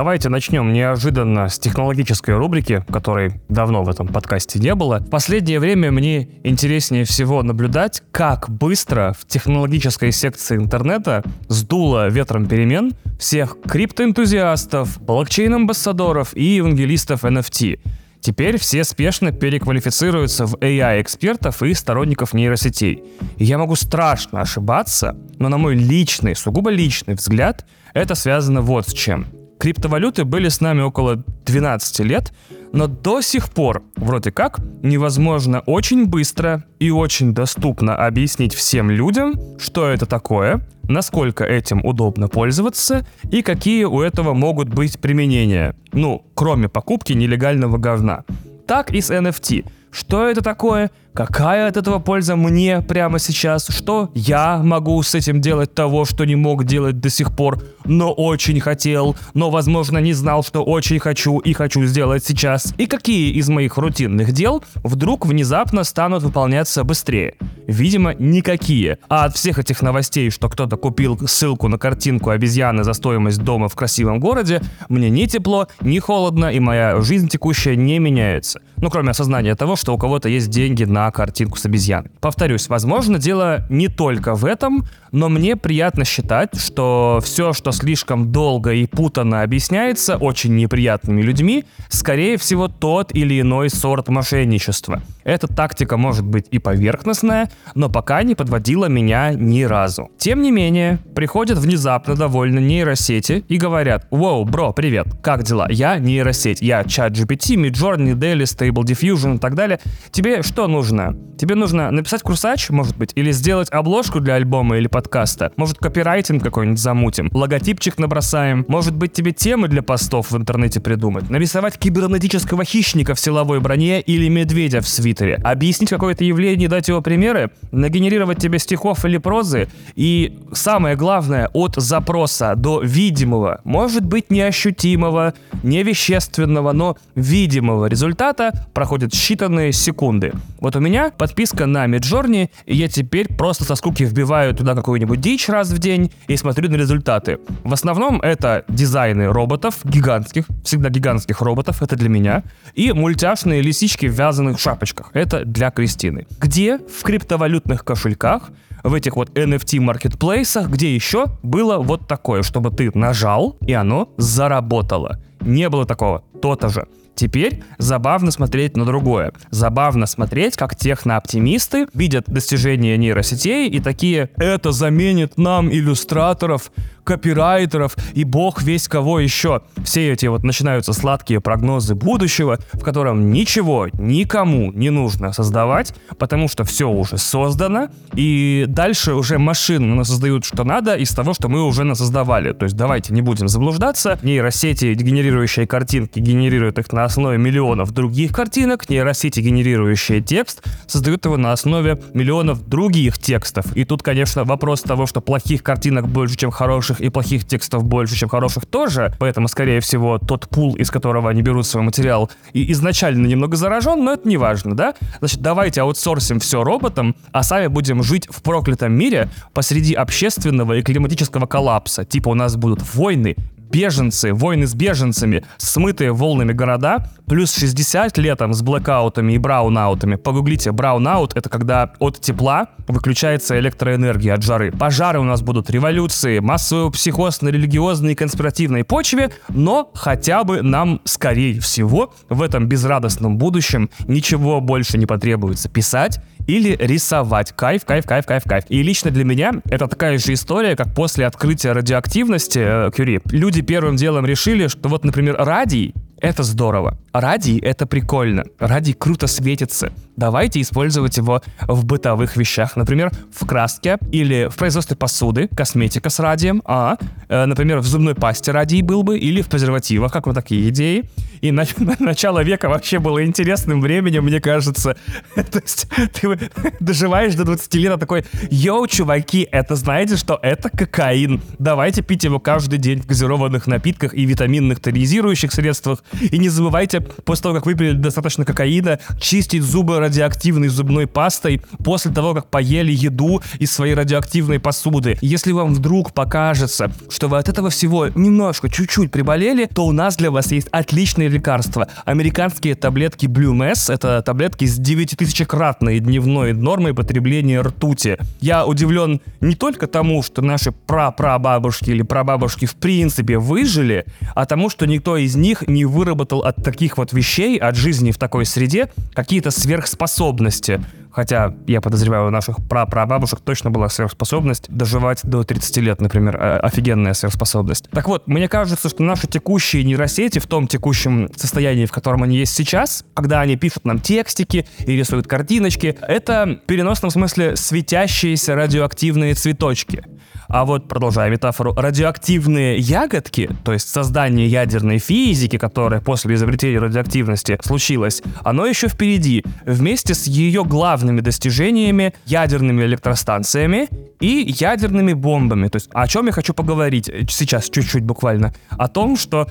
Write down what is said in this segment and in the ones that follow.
давайте начнем неожиданно с технологической рубрики, которой давно в этом подкасте не было. В последнее время мне интереснее всего наблюдать, как быстро в технологической секции интернета сдуло ветром перемен всех криптоэнтузиастов, блокчейн-амбассадоров и евангелистов NFT. Теперь все спешно переквалифицируются в AI-экспертов и сторонников нейросетей. И я могу страшно ошибаться, но на мой личный, сугубо личный взгляд, это связано вот с чем. Криптовалюты были с нами около 12 лет, но до сих пор, вроде как, невозможно очень быстро и очень доступно объяснить всем людям, что это такое, насколько этим удобно пользоваться и какие у этого могут быть применения. Ну, кроме покупки нелегального говна. Так и с NFT. Что это такое? Какая от этого польза мне прямо сейчас? Что я могу с этим делать того, что не мог делать до сих пор, но очень хотел, но, возможно, не знал, что очень хочу и хочу сделать сейчас? И какие из моих рутинных дел вдруг внезапно станут выполняться быстрее? Видимо, никакие. А от всех этих новостей, что кто-то купил ссылку на картинку обезьяны за стоимость дома в красивом городе, мне ни тепло, ни холодно, и моя жизнь текущая не меняется. Ну, кроме осознания того, что у кого-то есть деньги на картинку с обезьяной. Повторюсь, возможно, дело не только в этом, но мне приятно считать, что все, что слишком долго и путанно объясняется очень неприятными людьми, скорее всего, тот или иной сорт мошенничества. Эта тактика может быть и поверхностная, но пока не подводила меня ни разу. Тем не менее, приходят внезапно довольно нейросети и говорят, «Воу, бро, привет, как дела? Я нейросеть, я чат GPT, Midjourney, Daily, Stable Diffusion и так далее. Тебе что нужно? Нужно? Тебе нужно написать курсач, может быть, или сделать обложку для альбома или подкаста. Может, копирайтинг какой-нибудь замутим. Логотипчик набросаем. Может быть, тебе темы для постов в интернете придумать. Нарисовать кибернетического хищника в силовой броне или медведя в свитере. Объяснить какое-то явление, дать его примеры. Нагенерировать тебе стихов или прозы. И самое главное, от запроса до видимого, может быть, неощутимого, невещественного, но видимого результата проходят считанные секунды. Вот у меня подписка на Midjourney, и я теперь просто со скуки вбиваю туда какую-нибудь дичь раз в день и смотрю на результаты. В основном это дизайны роботов, гигантских, всегда гигантских роботов, это для меня, и мультяшные лисички в вязаных шапочках, это для Кристины. Где в криптовалютных кошельках в этих вот NFT маркетплейсах, где еще было вот такое, чтобы ты нажал, и оно заработало. Не было такого. То-то же. Теперь забавно смотреть на другое. Забавно смотреть, как технооптимисты видят достижения нейросетей и такие «это заменит нам иллюстраторов, копирайтеров и бог весь кого еще. Все эти вот начинаются сладкие прогнозы будущего, в котором ничего никому не нужно создавать, потому что все уже создано, и дальше уже машины создают что надо из того, что мы уже насоздавали. То есть давайте не будем заблуждаться, нейросети, генерирующие картинки, генерируют их на основе миллионов других картинок, нейросети, генерирующие текст, создают его на основе миллионов других текстов. И тут, конечно, вопрос того, что плохих картинок больше, чем хороших, и плохих текстов больше, чем хороших тоже, поэтому, скорее всего, тот пул, из которого они берут свой материал, и изначально немного заражен, но это не важно, да? Значит, давайте аутсорсим все роботам, а сами будем жить в проклятом мире посреди общественного и климатического коллапса. Типа у нас будут войны, беженцы, войны с беженцами, смытые волнами города, плюс 60 летом с блэкаутами и браунаутами. Погуглите, браунаут — это когда от тепла выключается электроэнергия от жары. Пожары у нас будут, революции, массовый психоз на религиозной и конспиративной почве, но хотя бы нам, скорее всего, в этом безрадостном будущем ничего больше не потребуется писать или рисовать. Кайф, кайф, кайф, кайф, кайф. И лично для меня это такая же история, как после открытия радиоактивности э, Кюри. Люди первым делом решили, что вот, например, радий это здорово. Радий — это прикольно. Радий круто светится. Давайте использовать его в бытовых вещах. Например, в краске или в производстве посуды, косметика с радием. А, э, например, в зубной пасте радий был бы или в презервативах, как вот такие идеи. И на, начало века вообще было интересным временем, мне кажется. То есть ты доживаешь до 20 лет, а такой, йоу, чуваки, это знаете что? Это кокаин. Давайте пить его каждый день в газированных напитках и витаминных тонизирующих средствах. И не забывайте после того, как выпили достаточно кокаина, чистить зубы радиоактивной зубной пастой после того, как поели еду из своей радиоактивной посуды. Если вам вдруг покажется, что вы от этого всего немножко, чуть-чуть приболели, то у нас для вас есть отличное лекарство. Американские таблетки Blue Mass — это таблетки с 9000-кратной дневной нормой потребления ртути. Я удивлен не только тому, что наши прапрабабушки или прабабушки в принципе выжили, а тому, что никто из них не выработал от таких вот вещей, от жизни в такой среде, какие-то сверхспособности. Хотя, я подозреваю, у наших прапрабабушек точно была сверхспособность доживать до 30 лет, например. Э, офигенная сверхспособность. Так вот, мне кажется, что наши текущие нейросети в том текущем состоянии, в котором они есть сейчас, когда они пишут нам текстики и рисуют картиночки, это в переносном смысле светящиеся радиоактивные цветочки. А вот, продолжая метафору, радиоактивные ягодки, то есть создание ядерной физики, которая после изобретения радиоактивности случилась, оно еще впереди, вместе с ее главными достижениями ядерными электростанциями и ядерными бомбами. То есть о чем я хочу поговорить сейчас чуть-чуть буквально? О том, что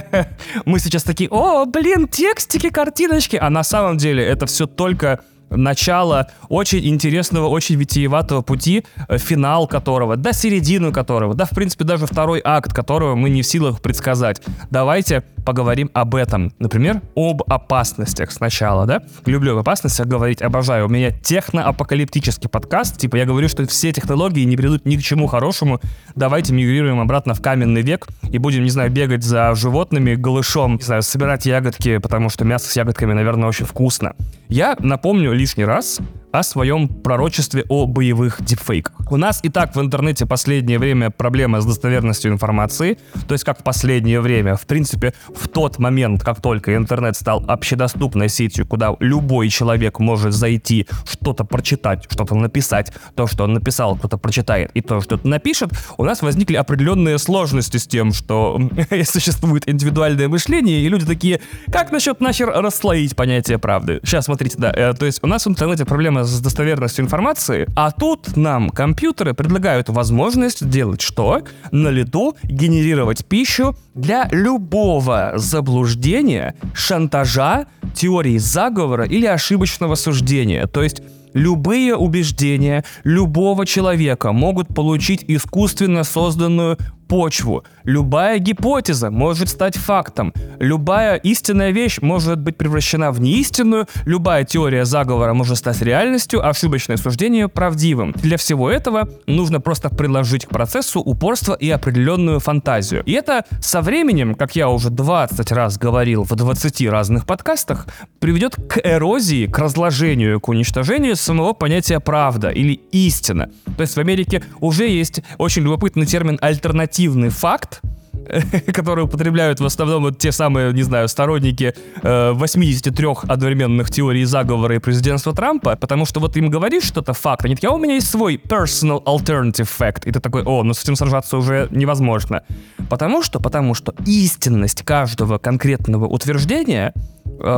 мы сейчас такие, о, блин, текстики, картиночки, а на самом деле это все только начало очень интересного, очень витиеватого пути, э, финал которого, да середину которого, да в принципе даже второй акт которого мы не в силах предсказать. Давайте поговорим об этом. Например, об опасностях сначала, да? Люблю об опасностях говорить, обожаю. У меня техно-апокалиптический подкаст, типа я говорю, что все технологии не придут ни к чему хорошему. Давайте мигрируем обратно в каменный век и будем, не знаю, бегать за животными голышом, не знаю, собирать ягодки, потому что мясо с ягодками, наверное, очень вкусно. Я напомню лишний раз о своем пророчестве о боевых дипфейках. У нас и так в интернете последнее время проблема с достоверностью информации, то есть как в последнее время, в принципе, в тот момент, как только интернет стал общедоступной сетью, куда любой человек может зайти, что-то прочитать, что-то написать, то, что он написал, кто-то прочитает, и то, что напишет, у нас возникли определенные сложности с тем, что существует индивидуальное мышление, и люди такие, как насчет нахер расслоить понятие правды? Сейчас, смотрите, да, э, то есть у нас в интернете проблема с достоверностью информации, а тут нам компьютеры предлагают возможность делать что? На лету генерировать пищу для любого заблуждения, шантажа, теории заговора или ошибочного суждения. То есть любые убеждения любого человека могут получить искусственно созданную почву. Любая гипотеза может стать фактом. Любая истинная вещь может быть превращена в неистинную. Любая теория заговора может стать реальностью, а ошибочное суждение правдивым. Для всего этого нужно просто приложить к процессу упорство и определенную фантазию. И это со временем, как я уже 20 раз говорил в 20 разных подкастах, приведет к эрозии, к разложению, к уничтожению самого понятия правда или истина. То есть в Америке уже есть очень любопытный термин альтернатива объективный факт, который употребляют в основном вот те самые, не знаю, сторонники э, 83 одновременных теорий заговора и президентства Трампа, потому что вот им говоришь что-то факт, они такие, а у меня есть свой personal alternative fact, и ты такой, о, ну с этим сражаться уже невозможно. Потому что, потому что истинность каждого конкретного утверждения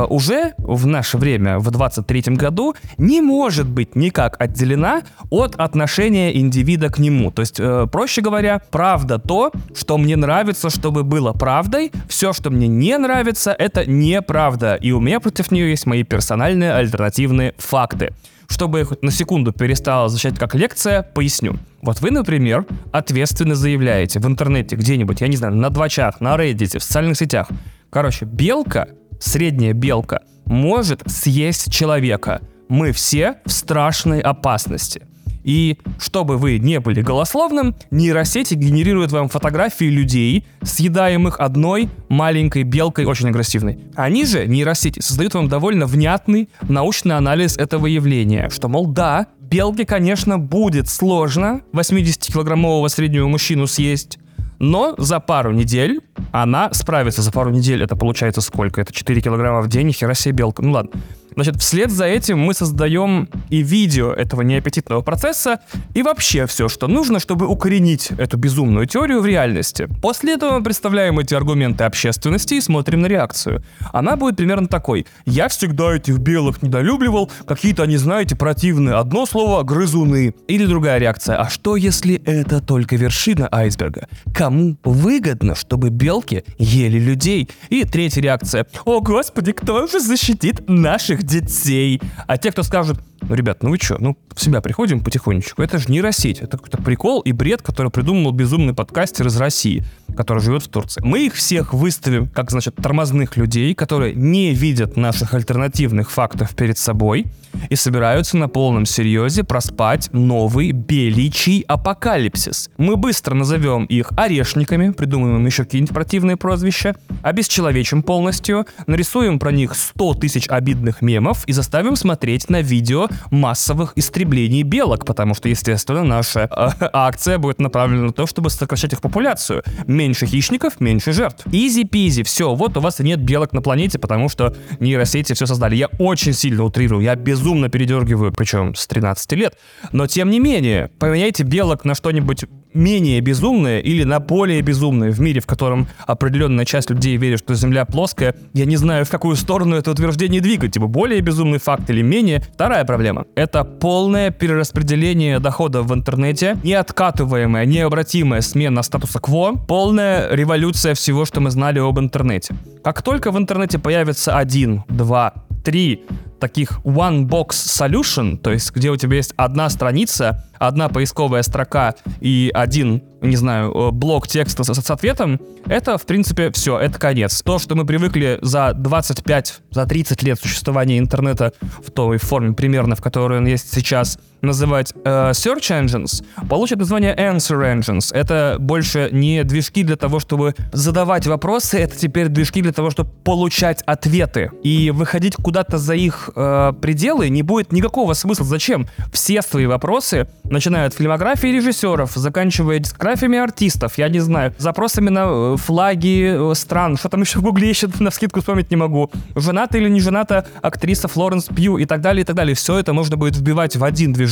уже в наше время, в 23 году, не может быть никак отделена от отношения индивида к нему. То есть, э, проще говоря, правда то, что мне нравится, чтобы было правдой, все, что мне не нравится, это неправда. И у меня против нее есть мои персональные альтернативные факты. Чтобы хоть на секунду перестала звучать как лекция, поясню. Вот вы, например, ответственно заявляете в интернете где-нибудь, я не знаю, на двачах, на Reddit, в социальных сетях. Короче, белка средняя белка, может съесть человека. Мы все в страшной опасности. И чтобы вы не были голословным, нейросети генерируют вам фотографии людей, съедаемых одной маленькой белкой, очень агрессивной. Они же, нейросети, создают вам довольно внятный научный анализ этого явления, что, мол, да, белке, конечно, будет сложно 80-килограммового среднего мужчину съесть, но за пару недель она справится. За пару недель это получается сколько? Это 4 килограмма в день, хера себе белка. Ну ладно. Значит, вслед за этим мы создаем и видео этого неаппетитного процесса, и вообще все, что нужно, чтобы укоренить эту безумную теорию в реальности. После этого мы представляем эти аргументы общественности и смотрим на реакцию. Она будет примерно такой. Я всегда этих белых недолюбливал, какие-то они, знаете, противные. Одно слово — грызуны. Или другая реакция. А что, если это только вершина айсберга? Кому выгодно, чтобы белки ели людей? И третья реакция. О, господи, кто же защитит наших детей? А те, кто скажут, ну, ребят, ну вы что, ну в себя приходим потихонечку. Это же нейросеть, это какой-то прикол и бред, который придумал безумный подкастер из России, который живет в Турции. Мы их всех выставим как, значит, тормозных людей, которые не видят наших альтернативных фактов перед собой и собираются на полном серьезе проспать новый беличий апокалипсис. Мы быстро назовем их орешниками, придумаем им еще какие-нибудь противные прозвища, обесчеловечим полностью, нарисуем про них 100 тысяч обидных мемов и заставим смотреть на видео массовых истреблений белок, потому что, естественно, наша э, акция будет направлена на то, чтобы сокращать их популяцию. Меньше хищников, меньше жертв. Изи-пизи, все, вот у вас нет белок на планете, потому что нейросети все создали. Я очень сильно утрирую, я безумно передергиваю, причем с 13 лет. Но тем не менее, поменяйте белок на что-нибудь менее безумное или на более безумное в мире, в котором определенная часть людей верит, что Земля плоская, я не знаю, в какую сторону это утверждение двигать, типа более безумный факт или менее. Вторая проблема — это полное перераспределение доходов в интернете, неоткатываемая, необратимая смена статуса кво, полная революция всего, что мы знали об интернете. Как только в интернете появится один, два, три таких one box solution, то есть где у тебя есть одна страница, одна поисковая строка и один, не знаю, э, блок текста с, с ответом, это, в принципе, все, это конец. То, что мы привыкли за 25, за 30 лет существования интернета в той форме примерно, в которой он есть сейчас, называть э, search engines, получит название answer engines. Это больше не движки для того, чтобы задавать вопросы, это теперь движки для того, чтобы получать ответы. И выходить куда-то за их э, пределы не будет никакого смысла. Зачем? Все свои вопросы начиная от фильмографии режиссеров, заканчивая дискографиями артистов, я не знаю, запросами на э, флаги э, стран, что там еще в гугле еще на скидку вспомнить не могу, жената или не жената актриса Флоренс Пью и так далее, и так далее. Все это можно будет вбивать в один движок,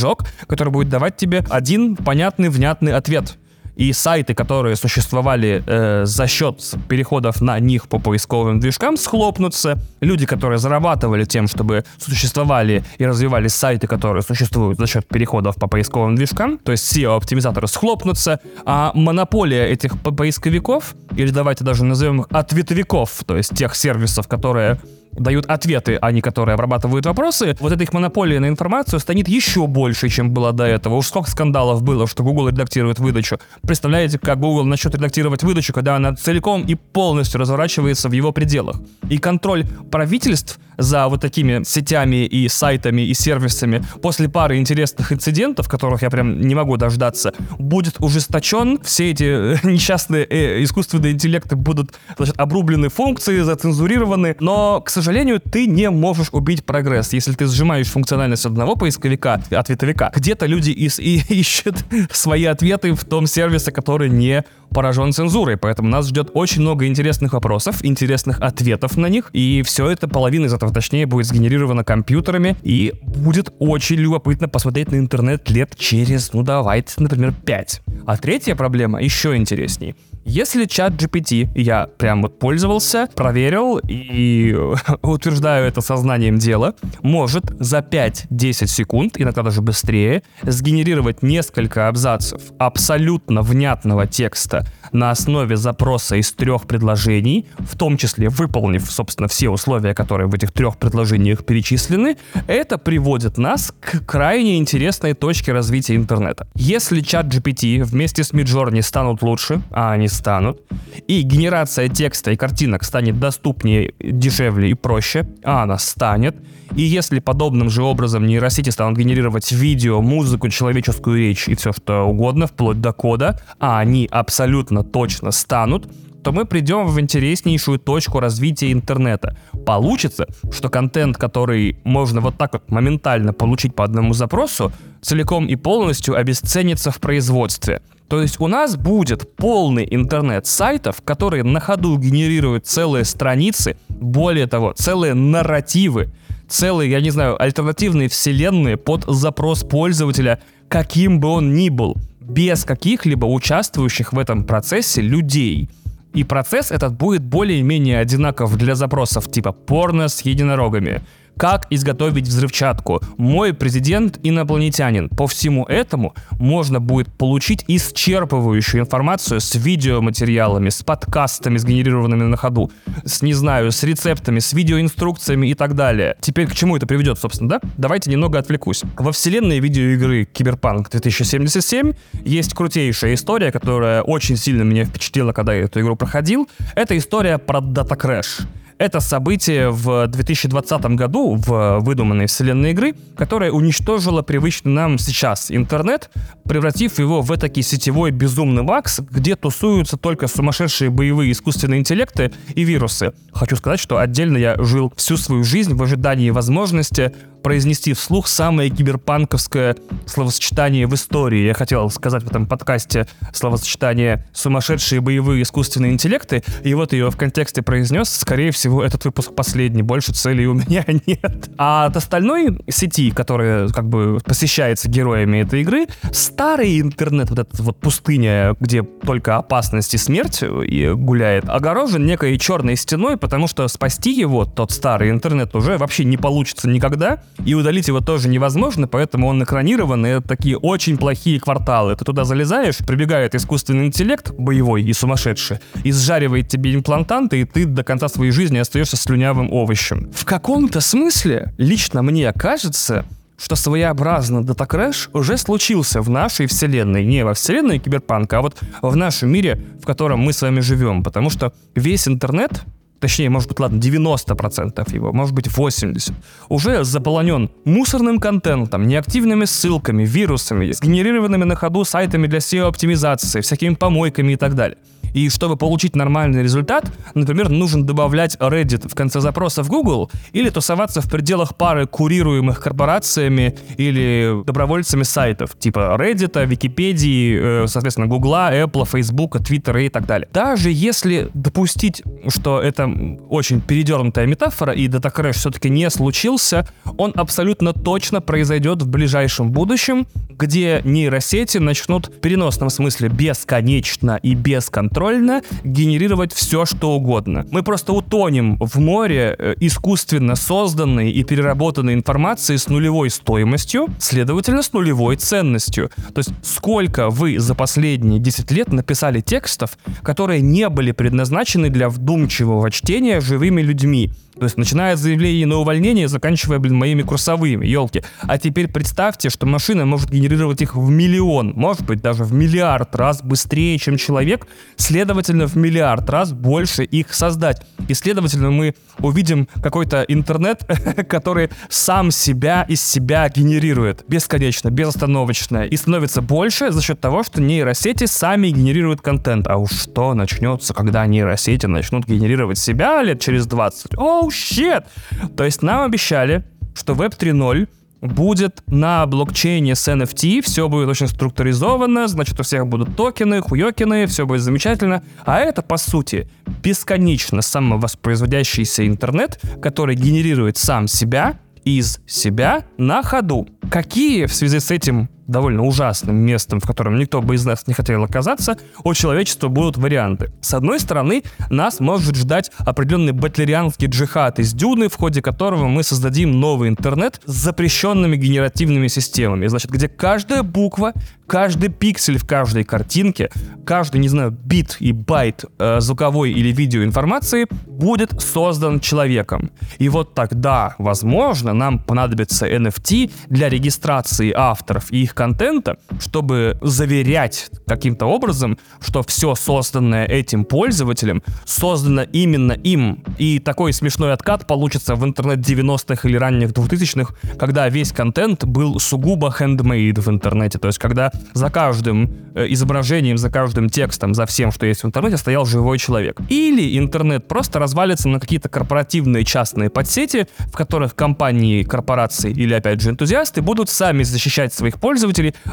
который будет давать тебе один понятный, внятный ответ и сайты, которые существовали э, за счет переходов на них по поисковым движкам, схлопнутся. Люди, которые зарабатывали тем, чтобы существовали и развивали сайты, которые существуют за счет переходов по поисковым движкам, то есть SEO-оптимизаторы схлопнутся, а монополия этих поисковиков, или давайте даже назовем их ответовиков, то есть тех сервисов, которые дают ответы, а не которые обрабатывают вопросы, вот эта их монополия на информацию станет еще больше, чем было до этого. Уж сколько скандалов было, что Google редактирует выдачу. Представляете, как Google начнет редактировать выдачу, когда она целиком и полностью разворачивается в его пределах. И контроль правительств за вот такими сетями и сайтами и сервисами после пары интересных инцидентов, которых я прям не могу дождаться, будет ужесточен. Все эти э, несчастные э, искусственные интеллекты будут значит, обрублены функции, зацензурированы. Но, к сожалению, ты не можешь убить прогресс. Если ты сжимаешь функциональность одного поисковика, ответовика, где-то люди из, и, ищут свои ответы в том сервисе, который не поражен цензурой, поэтому нас ждет очень много интересных вопросов, интересных ответов на них, и все это, половина из этого точнее, будет сгенерировано компьютерами, и будет очень любопытно посмотреть на интернет лет через, ну давайте, например, 5. А третья проблема еще интересней. Если чат GPT я прям вот пользовался, проверил и утверждаю это сознанием дела, может за 5-10 секунд, иногда даже быстрее, сгенерировать несколько абзацев абсолютно внятного текста на основе запроса из трех предложений, в том числе выполнив, собственно, все условия, которые в этих трех предложениях перечислены, это приводит нас к крайне интересной точке развития интернета. Если чат GPT вместе с Midjourney станут лучше, а они станут, и генерация текста и картинок станет доступнее, дешевле и проще, а она станет, и если подобным же образом нейросети станут генерировать видео, музыку, человеческую речь и все что угодно, вплоть до кода, а они абсолютно точно станут, то мы придем в интереснейшую точку развития интернета. Получится, что контент, который можно вот так вот моментально получить по одному запросу, целиком и полностью обесценится в производстве. То есть у нас будет полный интернет сайтов, которые на ходу генерируют целые страницы, более того, целые нарративы, целые, я не знаю, альтернативные вселенные под запрос пользователя, каким бы он ни был, без каких-либо участвующих в этом процессе людей. И процесс этот будет более-менее одинаков для запросов типа порно с единорогами, как изготовить взрывчатку. Мой президент инопланетянин. По всему этому можно будет получить исчерпывающую информацию с видеоматериалами, с подкастами, сгенерированными на ходу, с, не знаю, с рецептами, с видеоинструкциями и так далее. Теперь к чему это приведет, собственно, да? Давайте немного отвлекусь. Во вселенной видеоигры Киберпанк 2077 есть крутейшая история, которая очень сильно меня впечатлила, когда я эту игру проходил. Это история про Crash. Это событие в 2020 году в выдуманной вселенной игры, которая уничтожила привычный нам сейчас интернет, превратив его в этакий сетевой безумный вакс, где тусуются только сумасшедшие боевые искусственные интеллекты и вирусы. Хочу сказать, что отдельно я жил всю свою жизнь в ожидании возможности произнести вслух самое киберпанковское словосочетание в истории. Я хотел сказать в этом подкасте словосочетание «сумасшедшие боевые искусственные интеллекты», и вот ее в контексте произнес. Скорее всего, этот выпуск последний, больше целей у меня нет. А от остальной сети, которая как бы посещается героями этой игры, старый интернет, вот эта вот пустыня, где только опасность и смерть и гуляет, огорожен некой черной стеной, потому что спасти его, тот старый интернет, уже вообще не получится никогда и удалить его тоже невозможно, поэтому он экранирован, и это такие очень плохие кварталы. Ты туда залезаешь, прибегает искусственный интеллект, боевой и сумасшедший, и сжаривает тебе имплантанты, и ты до конца своей жизни остаешься слюнявым овощем. В каком-то смысле, лично мне кажется, что своеобразно DataKrash уже случился в нашей вселенной. Не во вселенной киберпанка, а вот в нашем мире, в котором мы с вами живем. Потому что весь интернет точнее, может быть, ладно, 90% его, может быть, 80%, уже заполонен мусорным контентом, неактивными ссылками, вирусами, сгенерированными на ходу сайтами для SEO-оптимизации, всякими помойками и так далее. И чтобы получить нормальный результат, например, нужно добавлять Reddit в конце запроса в Google или тусоваться в пределах пары курируемых корпорациями или добровольцами сайтов, типа Reddit, Википедии, э, соответственно, Google, Apple, Facebook, Twitter и так далее. Даже если допустить, что это очень передернутая метафора и Data Crash все-таки не случился, он абсолютно точно произойдет в ближайшем будущем, где нейросети начнут в переносном смысле бесконечно и бесконтрольно генерировать все, что угодно. Мы просто утонем в море э, искусственно созданной и переработанной информации с нулевой стоимостью, следовательно, с нулевой ценностью. То есть сколько вы за последние 10 лет написали текстов, которые не были предназначены для вдумчивого чтения живыми людьми, то есть начиная от заявления на увольнение, заканчивая, блин, моими курсовыми, елки. А теперь представьте, что машина может генерировать их в миллион, может быть, даже в миллиард раз быстрее, чем человек, следовательно, в миллиард раз больше их создать. И, следовательно, мы увидим какой-то интернет, который сам себя из себя генерирует бесконечно, безостановочно, и становится больше за счет того, что нейросети сами генерируют контент. А уж что начнется, когда нейросети начнут генерировать себя лет через 20? О, oh! То есть нам обещали, что Web 3.0 будет на блокчейне с NFT, все будет очень структуризовано, значит, у всех будут токены, хуёкины, все будет замечательно. А это, по сути, бесконечно самовоспроизводящийся интернет, который генерирует сам себя из себя на ходу. Какие в связи с этим довольно ужасным местом, в котором никто бы из нас не хотел оказаться, у человечества будут варианты. С одной стороны, нас может ждать определенный батлерианский джихад из Дюны, в ходе которого мы создадим новый интернет с запрещенными генеративными системами. Значит, где каждая буква, каждый пиксель в каждой картинке, каждый, не знаю, бит и байт э, звуковой или видеоинформации будет создан человеком. И вот тогда, возможно, нам понадобится NFT для регистрации авторов и их контента, чтобы заверять каким-то образом, что все созданное этим пользователем создано именно им. И такой смешной откат получится в интернет 90-х или ранних 2000-х, когда весь контент был сугубо handmade в интернете. То есть когда за каждым э, изображением, за каждым текстом, за всем, что есть в интернете, стоял живой человек. Или интернет просто развалится на какие-то корпоративные частные подсети, в которых компании, корпорации или, опять же, энтузиасты будут сами защищать своих пользователей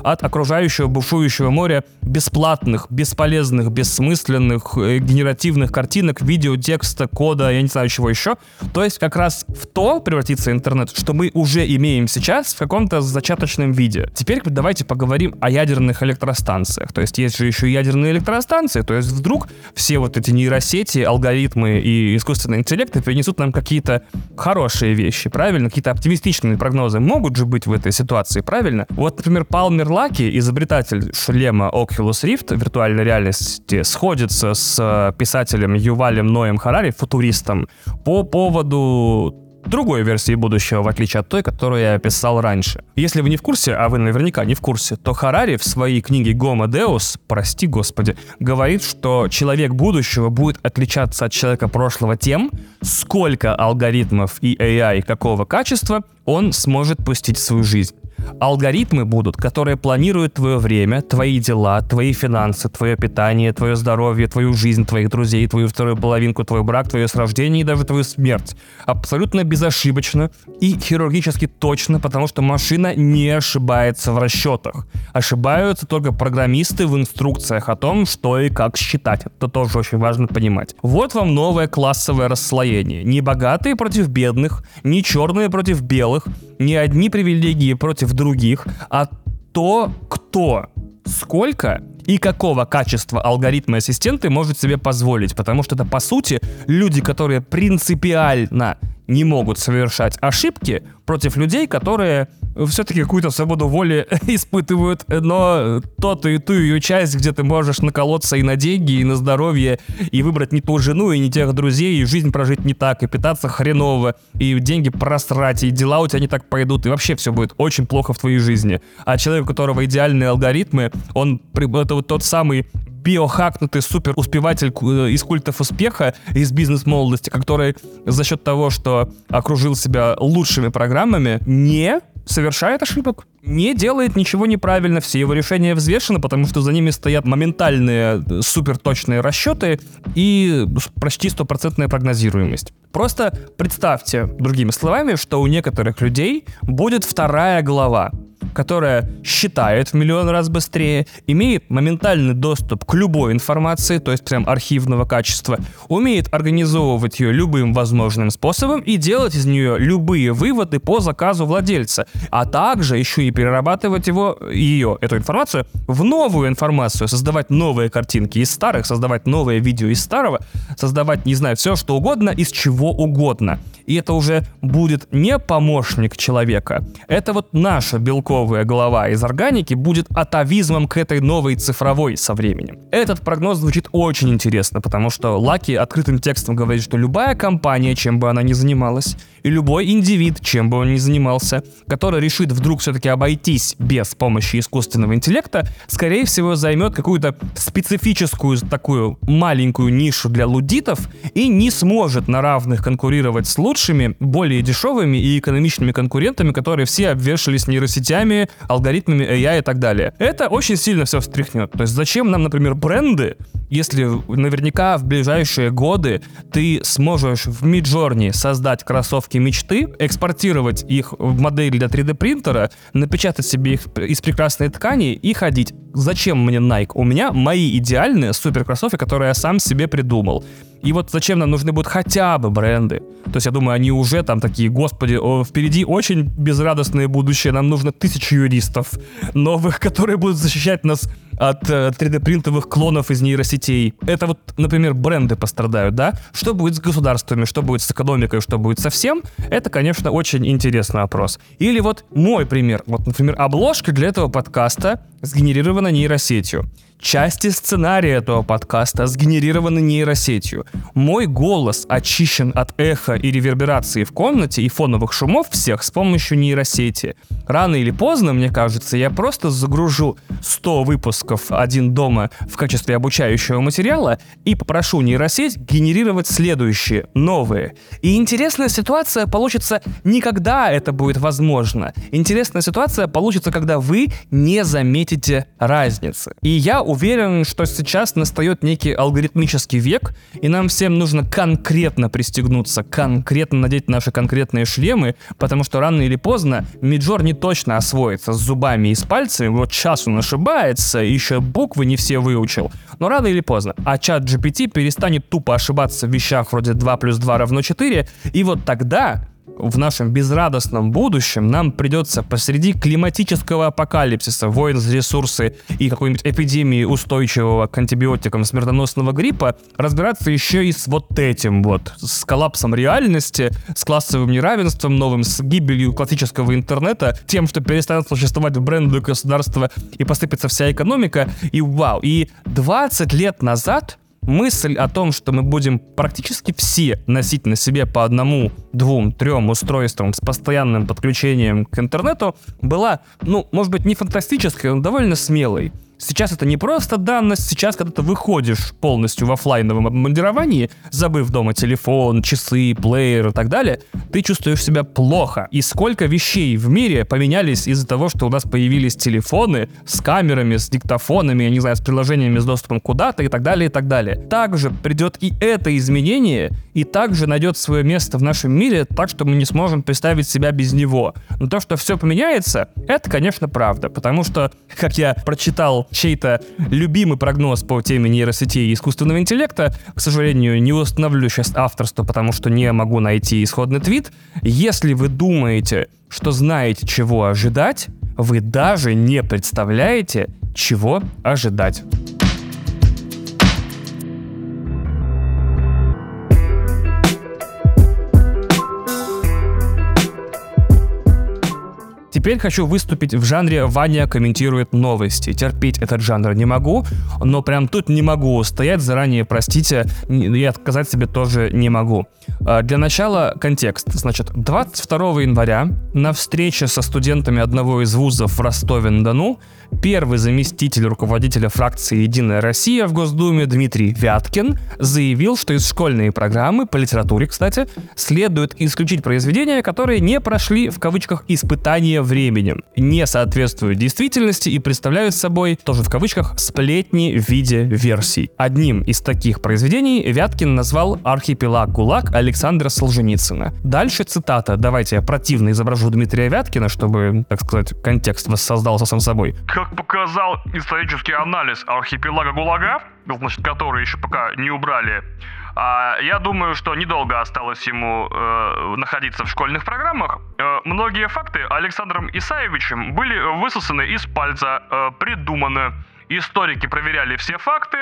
от окружающего бушующего моря бесплатных, бесполезных, бессмысленных, э, генеративных картинок, видео, текста, кода, я не знаю чего еще. То есть как раз в то превратится интернет, что мы уже имеем сейчас в каком-то зачаточном виде. Теперь давайте поговорим о ядерных электростанциях. То есть есть же еще ядерные электростанции. То есть вдруг все вот эти нейросети, алгоритмы и искусственный интеллект принесут нам какие-то хорошие вещи, правильно? Какие-то оптимистичные прогнозы могут же быть в этой ситуации, правильно? Вот, например, Палмер Лаки, изобретатель шлема Oculus Rift виртуальной реальности, сходится с э, писателем Ювалем Ноем Харари, футуристом, по поводу другой версии будущего, в отличие от той, которую я описал раньше. Если вы не в курсе, а вы наверняка не в курсе, то Харари в своей книге Homo Deus, прости господи, говорит, что человек будущего будет отличаться от человека прошлого тем, сколько алгоритмов и AI какого качества он сможет пустить в свою жизнь. Алгоритмы будут, которые планируют твое время, твои дела, твои финансы, твое питание, твое здоровье, твою жизнь, твоих друзей, твою вторую половинку, твой брак, твое рождение и даже твою смерть. Абсолютно безошибочно и хирургически точно, потому что машина не ошибается в расчетах. Ошибаются только программисты в инструкциях о том, что и как считать. Это тоже очень важно понимать. Вот вам новое классовое расслоение. Не богатые против бедных, не черные против белых, не одни привилегии против других, а то, кто, сколько и какого качества алгоритмы ассистенты может себе позволить. Потому что это, по сути, люди, которые принципиально не могут совершать ошибки против людей, которые все-таки какую-то свободу воли испытывают, но тот и ту ее часть, где ты можешь наколоться и на деньги, и на здоровье, и выбрать не ту жену, и не тех друзей, и жизнь прожить не так, и питаться хреново, и деньги просрать, и дела у тебя не так пойдут, и вообще все будет очень плохо в твоей жизни. А человек, у которого идеальные алгоритмы, он, это вот тот самый биохакнутый супер успеватель э, из культов успеха, из бизнес-молодости, который за счет того, что окружил себя лучшими программами, не совершает ошибок, не делает ничего неправильно, все его решения взвешены, потому что за ними стоят моментальные э, суперточные расчеты и почти стопроцентная прогнозируемость. Просто представьте, другими словами, что у некоторых людей будет вторая глава, которая считает в миллион раз быстрее, имеет моментальный доступ к любой информации, то есть прям архивного качества, умеет организовывать ее любым возможным способом и делать из нее любые выводы по заказу владельца, а также еще и перерабатывать его, ее, эту информацию, в новую информацию, создавать новые картинки из старых, создавать новые видео из старого, создавать, не знаю, все что угодно из чего угодно. И это уже будет не помощник человека, это вот наша белковая новая голова из органики будет атовизмом к этой новой цифровой со временем. Этот прогноз звучит очень интересно, потому что Лаки открытым текстом говорит, что любая компания, чем бы она ни занималась, и любой индивид, чем бы он ни занимался, который решит вдруг все-таки обойтись без помощи искусственного интеллекта, скорее всего займет какую-то специфическую такую маленькую нишу для лудитов и не сможет на равных конкурировать с лучшими, более дешевыми и экономичными конкурентами, которые все обвешались нейросетями, алгоритмами AI и так далее. Это очень сильно все встряхнет. То есть зачем нам, например, бренды, если наверняка в ближайшие годы ты сможешь в Midjourney создать кроссовки мечты, экспортировать их в модель для 3D принтера, напечатать себе их из прекрасной ткани и ходить. Зачем мне Nike? У меня мои идеальные супер кроссовки, которые я сам себе придумал. И вот зачем нам нужны будут хотя бы бренды? То есть я думаю, они уже там такие, господи, о, впереди очень безрадостное будущее, нам нужно тысячи юристов новых, которые будут защищать нас от э, 3D-принтовых клонов из нейросетей. Это вот, например, бренды пострадают, да? Что будет с государствами, что будет с экономикой, что будет со всем? Это, конечно, очень интересный вопрос. Или вот мой пример. Вот, например, обложка для этого подкаста сгенерирована нейросетью. Части сценария этого подкаста сгенерированы нейросетью. Мой голос очищен от эха и реверберации в комнате и фоновых шумов всех с помощью нейросети. Рано или поздно, мне кажется, я просто загружу 100 выпусков «Один дома» в качестве обучающего материала и попрошу нейросеть генерировать следующие, новые. И интересная ситуация получится не когда это будет возможно. Интересная ситуация получится, когда вы не заметите разницы. И я уверен, что сейчас настает некий алгоритмический век, и нам всем нужно конкретно пристегнуться, конкретно надеть наши конкретные шлемы, потому что рано или поздно Миджор не точно освоится с зубами и с пальцами, вот сейчас он ошибается, еще буквы не все выучил, но рано или поздно. А чат GPT перестанет тупо ошибаться в вещах вроде 2 плюс 2 равно 4, и вот тогда в нашем безрадостном будущем нам придется посреди климатического апокалипсиса, войн за ресурсы и какой-нибудь эпидемии устойчивого к антибиотикам смертоносного гриппа разбираться еще и с вот этим вот, с коллапсом реальности, с классовым неравенством новым, с гибелью классического интернета, тем, что перестанет существовать бренды государства и посыпется вся экономика, и вау. И 20 лет назад мысль о том, что мы будем практически все носить на себе по одному, двум, трем устройствам с постоянным подключением к интернету, была, ну, может быть, не фантастической, но довольно смелой. Сейчас это не просто данность, сейчас, когда ты выходишь полностью в офлайновом обмундировании, забыв дома телефон, часы, плеер и так далее, ты чувствуешь себя плохо. И сколько вещей в мире поменялись из-за того, что у нас появились телефоны с камерами, с диктофонами, я не знаю, с приложениями с доступом куда-то и так далее, и так далее. Также придет и это изменение, и также найдет свое место в нашем мире, так что мы не сможем представить себя без него. Но то, что все поменяется, это, конечно, правда, потому что, как я прочитал чей-то любимый прогноз по теме нейросетей и искусственного интеллекта. К сожалению, не установлю сейчас авторство, потому что не могу найти исходный твит. Если вы думаете, что знаете, чего ожидать, вы даже не представляете, чего ожидать. Теперь хочу выступить в жанре «Ваня комментирует новости». Терпеть этот жанр не могу, но прям тут не могу стоять заранее, простите, и отказать себе тоже не могу. А, для начала контекст. Значит, 22 января на встрече со студентами одного из вузов в Ростове-на-Дону первый заместитель руководителя фракции «Единая Россия» в Госдуме Дмитрий Вяткин заявил, что из школьной программы, по литературе, кстати, следует исключить произведения, которые не прошли, в кавычках, испытания временем, не соответствуют действительности и представляют собой, тоже в кавычках, сплетни в виде версий. Одним из таких произведений Вяткин назвал «Архипелаг ГУЛАГ» Александра Солженицына. Дальше цитата. Давайте я противно изображу Дмитрия Вяткина, чтобы, так сказать, контекст воссоздался сам собой. Как показал исторический анализ архипелага ГУЛАГа, значит, который еще пока не убрали а, я думаю, что недолго осталось ему э, находиться в школьных программах. Э, многие факты Александром Исаевичем были высосаны из пальца, э, придуманы. Историки проверяли все факты,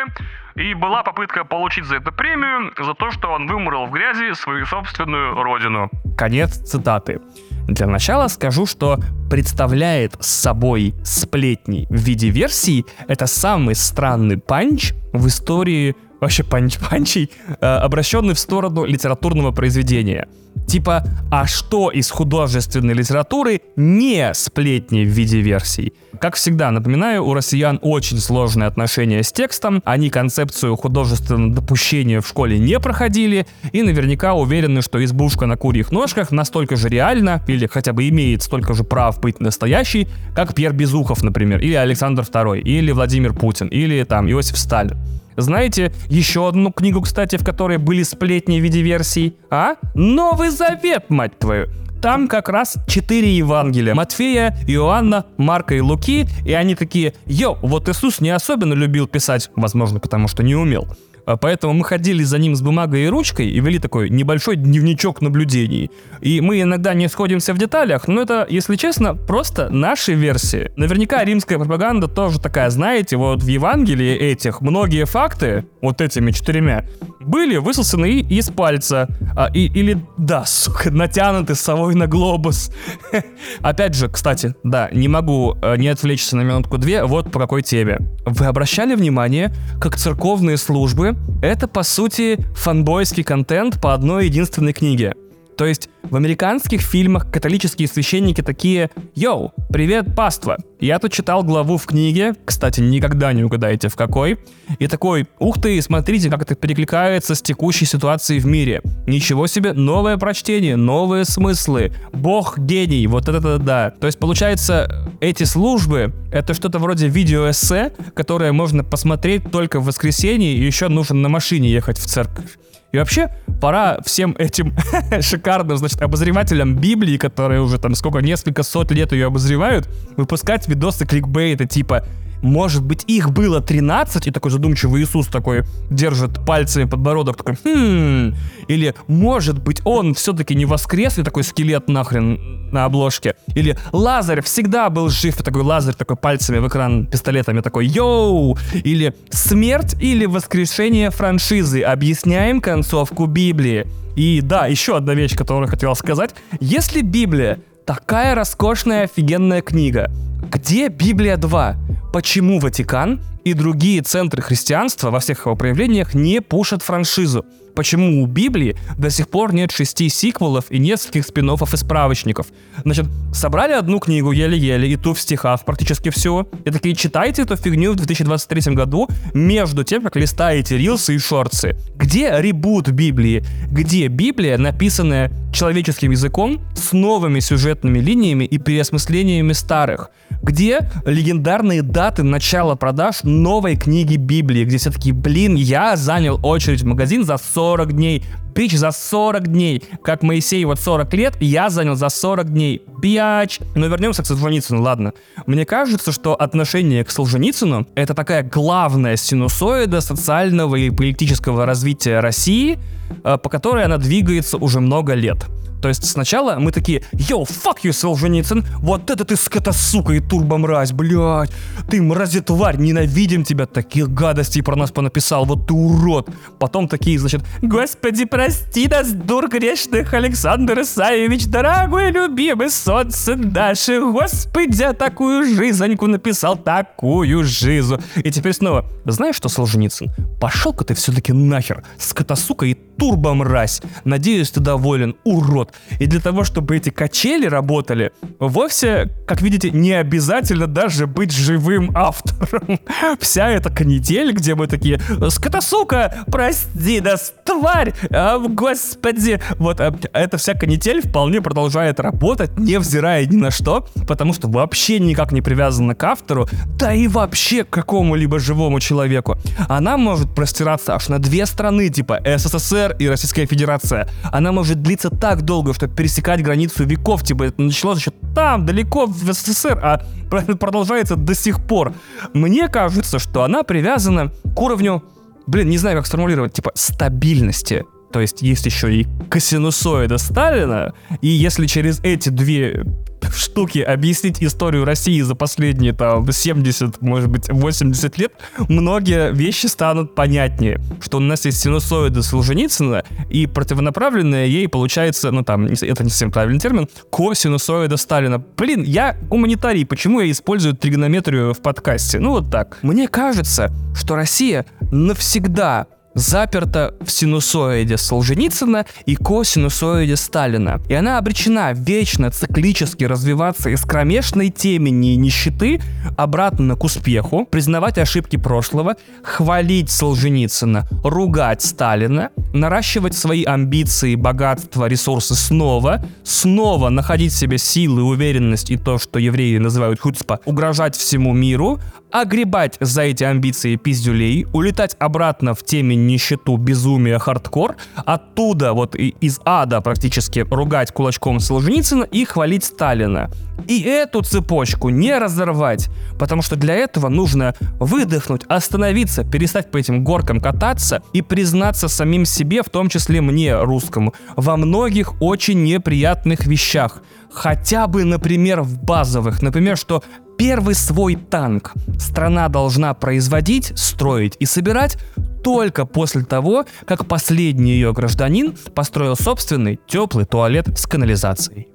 и была попытка получить за это премию за то, что он вымурал в грязи свою собственную родину. Конец цитаты. Для начала скажу, что представляет собой сплетни в виде версий это самый странный панч в истории вообще панч-панчей, э, обращенный в сторону литературного произведения. Типа, а что из художественной литературы не сплетни в виде версий? Как всегда, напоминаю, у россиян очень сложные отношения с текстом, они концепцию художественного допущения в школе не проходили и наверняка уверены, что избушка на курьих ножках настолько же реальна или хотя бы имеет столько же прав быть настоящей, как Пьер Безухов, например, или Александр II, или Владимир Путин, или там Иосиф Сталин. Знаете еще одну книгу, кстати, в которой были сплетни в виде версий? А? Новый Завет, мать твою! Там как раз четыре Евангелия. Матфея, Иоанна, Марка и Луки. И они такие, йо, вот Иисус не особенно любил писать, возможно, потому что не умел. А поэтому мы ходили за ним с бумагой и ручкой и вели такой небольшой дневничок наблюдений. И мы иногда не сходимся в деталях, но это, если честно, просто наши версии. Наверняка римская пропаганда тоже такая, знаете, вот в Евангелии этих многие факты, вот этими четырьмя, были высосаны из пальца. А, и, или, да, сука, натянуты совой на глобус. Опять же, кстати, да, не могу э, не отвлечься на минутку-две, вот по какой теме. Вы обращали внимание, как церковные службы — это, по сути, фанбойский контент по одной единственной книге? То есть в американских фильмах католические священники такие «Йоу, привет, паства!» Я тут читал главу в книге, кстати, никогда не угадаете в какой, и такой «Ух ты, смотрите, как это перекликается с текущей ситуацией в мире! Ничего себе, новое прочтение, новые смыслы, бог гений, вот это да!» То есть получается, эти службы — это что-то вроде видеоэссе, которое можно посмотреть только в воскресенье, и еще нужно на машине ехать в церковь. И вообще, пора всем этим шикарным, значит, обозревателям Библии, которые уже там сколько, несколько сот лет ее обозревают, выпускать видосы кликбейта типа может быть, их было 13, и такой задумчивый Иисус такой держит пальцами подбородок, такой, хм, или, может быть, он все-таки не воскрес, и такой скелет нахрен на обложке, или Лазарь всегда был жив, и такой Лазарь такой пальцами в экран пистолетами такой, йоу, или смерть или воскрешение франшизы, объясняем концовку Библии. И да, еще одна вещь, которую хотел сказать, если Библия такая роскошная офигенная книга, где Библия 2? Почему Ватикан и другие центры христианства во всех его проявлениях не пушат франшизу? Почему у Библии до сих пор нет шести сиквелов и нескольких спин и справочников? Значит, собрали одну книгу еле-еле, и ту в стихах практически все, и такие читайте эту фигню в 2023 году между тем, как листаете рилсы и шорцы. Где ребут Библии? Где Библия, написанная человеческим языком, с новыми сюжетными линиями и переосмыслениями старых? Где легендарные даты начала продаж новой книги Библии, где все таки блин, я занял очередь в магазин за 40 дней. Бич, за 40 дней. Как Моисей вот 40 лет, я занял за 40 дней. Бияч. Но вернемся к Солженицыну, ладно. Мне кажется, что отношение к Солженицыну — это такая главная синусоида социального и политического развития России, э, по которой она двигается уже много лет. То есть сначала мы такие, йоу, fuck you, Солженицын, вот это ты скотосука и турбомразь, блядь, ты мрази тварь, ненавидим тебя, таких гадостей про нас понаписал, вот ты урод. Потом такие, значит, господи, прости нас, дур грешных, Александр Исаевич, дорогой, любимый солнце наши, господи, я такую жизненьку написал, такую жизу. И теперь снова, знаешь что, Солженицын, пошел-ка ты все-таки нахер, скотосука и турбомразь. Надеюсь, ты доволен, урод. И для того, чтобы эти качели работали, вовсе, как видите, не обязательно даже быть живым автором. Вся эта канитель, где мы такие, скотосука, прости нас, тварь, а, господи. Вот а, эта вся канитель вполне продолжает работать, невзирая ни на что, потому что вообще никак не привязана к автору, да и вообще к какому-либо живому человеку. Она может простираться аж на две страны, типа СССР СССР и Российская Федерация. Она может длиться так долго, что пересекать границу веков, типа это началось еще там, далеко в СССР, а продолжается до сих пор. Мне кажется, что она привязана к уровню, блин, не знаю, как сформулировать, типа стабильности. То есть есть еще и косинусоида Сталина, и если через эти две штуки объяснить историю России за последние там 70, может быть 80 лет, многие вещи станут понятнее. Что у нас есть синусоиды Солженицына, и противонаправленная ей получается, ну там, это не совсем правильный термин, косинусоида Сталина. Блин, я гуманитарий, почему я использую тригонометрию в подкасте? Ну вот так. Мне кажется, что Россия навсегда заперта в синусоиде Солженицына и косинусоиде Сталина. И она обречена вечно циклически развиваться из кромешной темени и нищеты обратно к успеху, признавать ошибки прошлого, хвалить Солженицына, ругать Сталина, наращивать свои амбиции, богатство, ресурсы снова, снова находить в себе силы, уверенность и то, что евреи называют хуцпа, угрожать всему миру, огребать за эти амбиции пиздюлей, улетать обратно в темень нищету, безумие, хардкор, оттуда вот из ада практически ругать кулачком Солженицына и хвалить Сталина. И эту цепочку не разорвать, потому что для этого нужно выдохнуть, остановиться, перестать по этим горкам кататься и признаться самим себе, в том числе мне, русскому, во многих очень неприятных вещах. Хотя бы, например, в базовых. Например, что первый свой танк страна должна производить, строить и собирать только после того, как последний ее гражданин построил собственный теплый туалет с канализацией.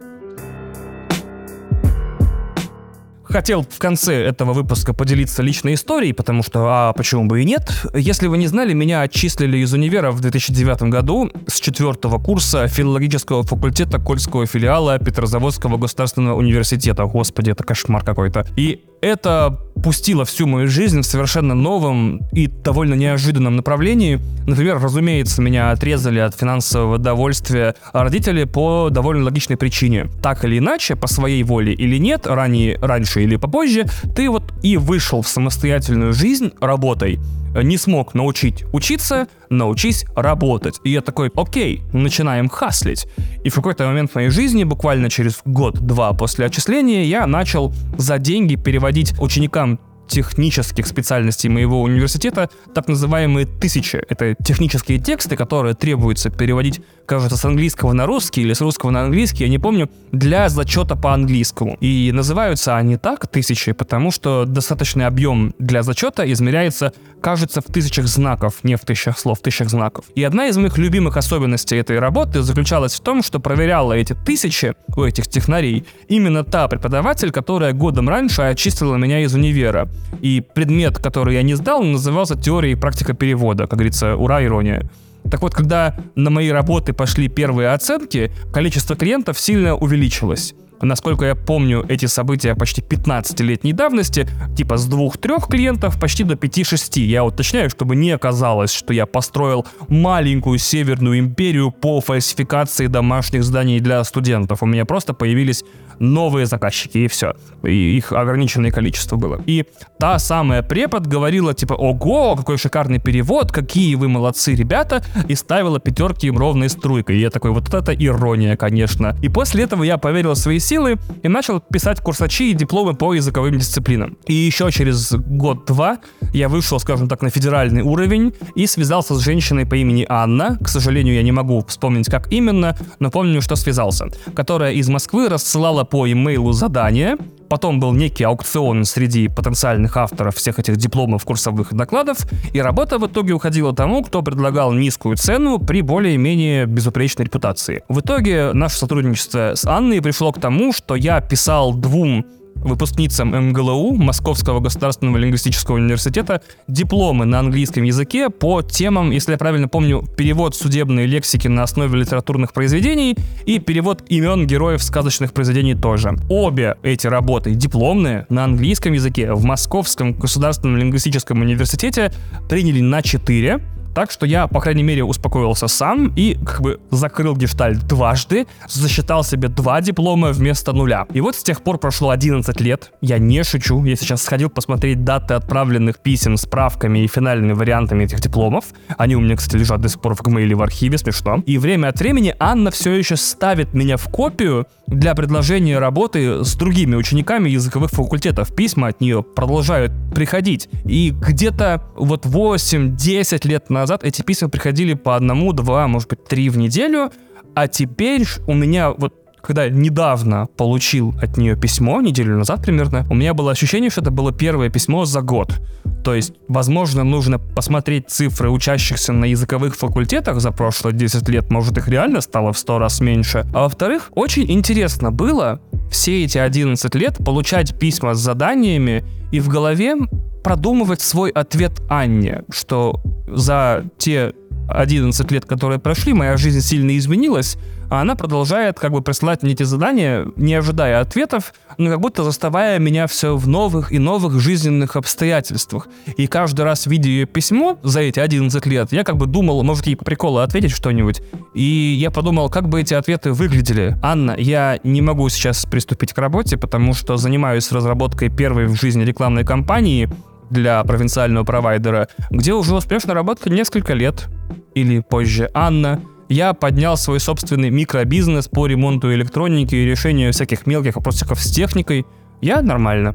Хотел в конце этого выпуска поделиться личной историей, потому что, а почему бы и нет? Если вы не знали, меня отчислили из универа в 2009 году с четвертого курса филологического факультета Кольского филиала Петрозаводского государственного университета. Господи, это кошмар какой-то. И это пустило всю мою жизнь в совершенно новом и довольно неожиданном направлении. Например, разумеется, меня отрезали от финансового довольствия родители по довольно логичной причине. Так или иначе, по своей воле или нет, ранее, раньше или попозже, ты вот и вышел в самостоятельную жизнь работой не смог научить учиться, научись работать. И я такой, окей, начинаем хаслить. И в какой-то момент в моей жизни, буквально через год-два после отчисления, я начал за деньги переводить ученикам технических специальностей моего университета так называемые тысячи. Это технические тексты, которые требуется переводить, кажется, с английского на русский или с русского на английский, я не помню, для зачета по английскому. И называются они так, тысячи, потому что достаточный объем для зачета измеряется, кажется, в тысячах знаков, не в тысячах слов, в тысячах знаков. И одна из моих любимых особенностей этой работы заключалась в том, что проверяла эти тысячи у этих технарей именно та преподаватель, которая годом раньше очистила меня из универа. И предмет, который я не сдал, назывался теория и практика перевода. Как говорится, ура, ирония. Так вот, когда на мои работы пошли первые оценки, количество клиентов сильно увеличилось. Насколько я помню эти события почти 15-летней давности, типа с двух-трех клиентов почти до 5-6. Я уточняю, чтобы не оказалось, что я построил маленькую северную империю по фальсификации домашних зданий для студентов. У меня просто появились новые заказчики, и все. И их ограниченное количество было. И та самая препод говорила, типа, ого, какой шикарный перевод, какие вы молодцы, ребята, и ставила пятерки им ровной струйкой. И я такой, вот это ирония, конечно. И после этого я поверил в свои силы и начал писать курсачи и дипломы по языковым дисциплинам. И еще через год-два я вышел, скажем так, на федеральный уровень и связался с женщиной по имени Анна. К сожалению, я не могу вспомнить, как именно, но помню, что связался. Которая из Москвы рассылала по имейлу задания, Потом был некий аукцион среди потенциальных авторов всех этих дипломов, курсовых докладов, и работа в итоге уходила тому, кто предлагал низкую цену при более-менее безупречной репутации. В итоге наше сотрудничество с Анной пришло к тому, что я писал двум выпускницам МГЛУ, Московского государственного лингвистического университета, дипломы на английском языке по темам, если я правильно помню, перевод судебной лексики на основе литературных произведений и перевод имен героев сказочных произведений тоже. Обе эти работы дипломные на английском языке в Московском государственном лингвистическом университете приняли на 4, так что я, по крайней мере, успокоился сам и как бы закрыл гештальт дважды, засчитал себе два диплома вместо нуля. И вот с тех пор прошло 11 лет, я не шучу, я сейчас сходил посмотреть даты отправленных писем справками и финальными вариантами этих дипломов. Они у меня, кстати, лежат до сих пор в гмейле в архиве, смешно. И время от времени Анна все еще ставит меня в копию для предложения работы с другими учениками языковых факультетов. Письма от нее продолжают приходить. И где-то вот 8-10 лет назад назад. Эти письма приходили по одному, два, может быть, три в неделю, а теперь у меня вот когда недавно получил от нее письмо, неделю назад примерно, у меня было ощущение, что это было первое письмо за год. То есть, возможно, нужно посмотреть цифры учащихся на языковых факультетах за прошлые 10 лет, может, их реально стало в 100 раз меньше. А во-вторых, очень интересно было все эти 11 лет получать письма с заданиями и в голове продумывать свой ответ Анне, что за те 11 лет, которые прошли, моя жизнь сильно изменилась, а она продолжает как бы присылать мне эти задания, не ожидая ответов, но как будто заставая меня все в новых и новых жизненных обстоятельствах. И каждый раз, видя ее письмо за эти 11 лет, я как бы думал, может ей по приколу ответить что-нибудь. И я подумал, как бы эти ответы выглядели. Анна, я не могу сейчас приступить к работе, потому что занимаюсь разработкой первой в жизни рекламной кампании, для провинциального провайдера, где уже успешно работает несколько лет или позже. Анна, я поднял свой собственный микробизнес по ремонту электроники и решению всяких мелких вопросиков с техникой. Я нормально.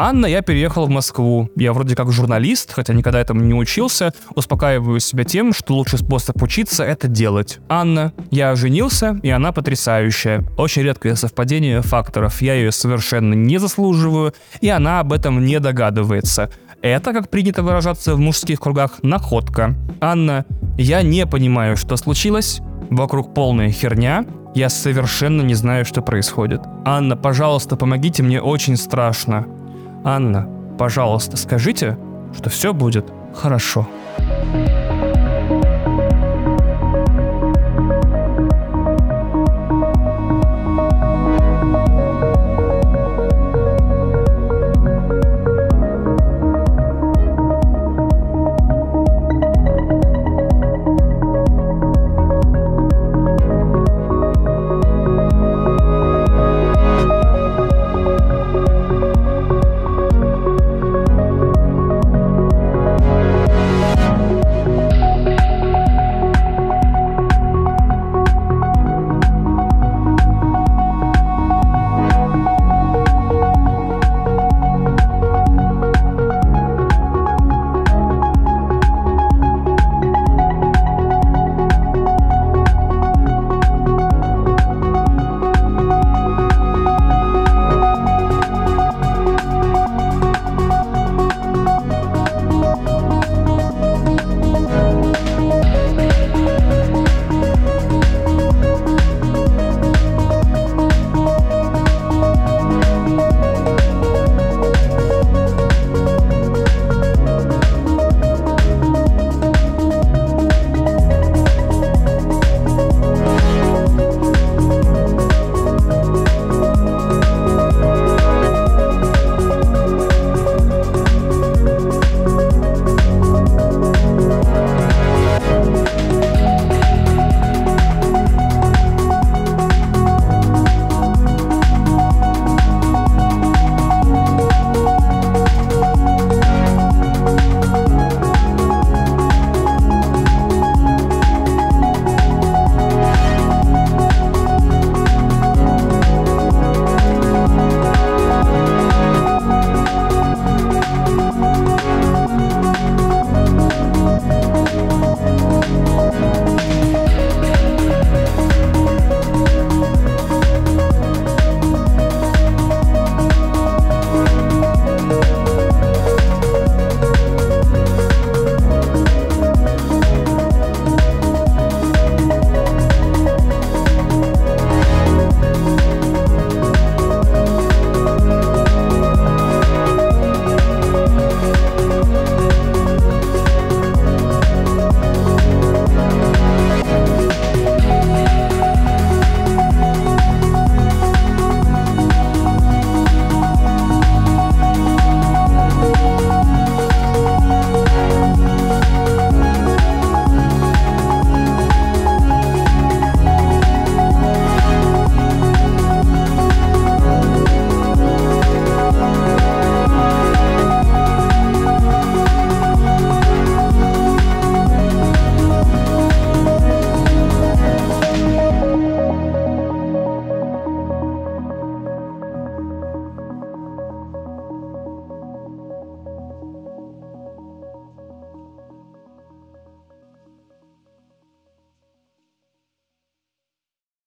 Анна, я переехал в Москву. Я вроде как журналист, хотя никогда этому не учился. Успокаиваю себя тем, что лучший способ учиться — это делать. Анна, я женился, и она потрясающая. Очень редкое совпадение факторов. Я ее совершенно не заслуживаю, и она об этом не догадывается. Это, как принято выражаться в мужских кругах, находка. Анна, я не понимаю, что случилось. Вокруг полная херня. Я совершенно не знаю, что происходит. Анна, пожалуйста, помогите, мне очень страшно. Анна, пожалуйста, скажите, что все будет хорошо. thank you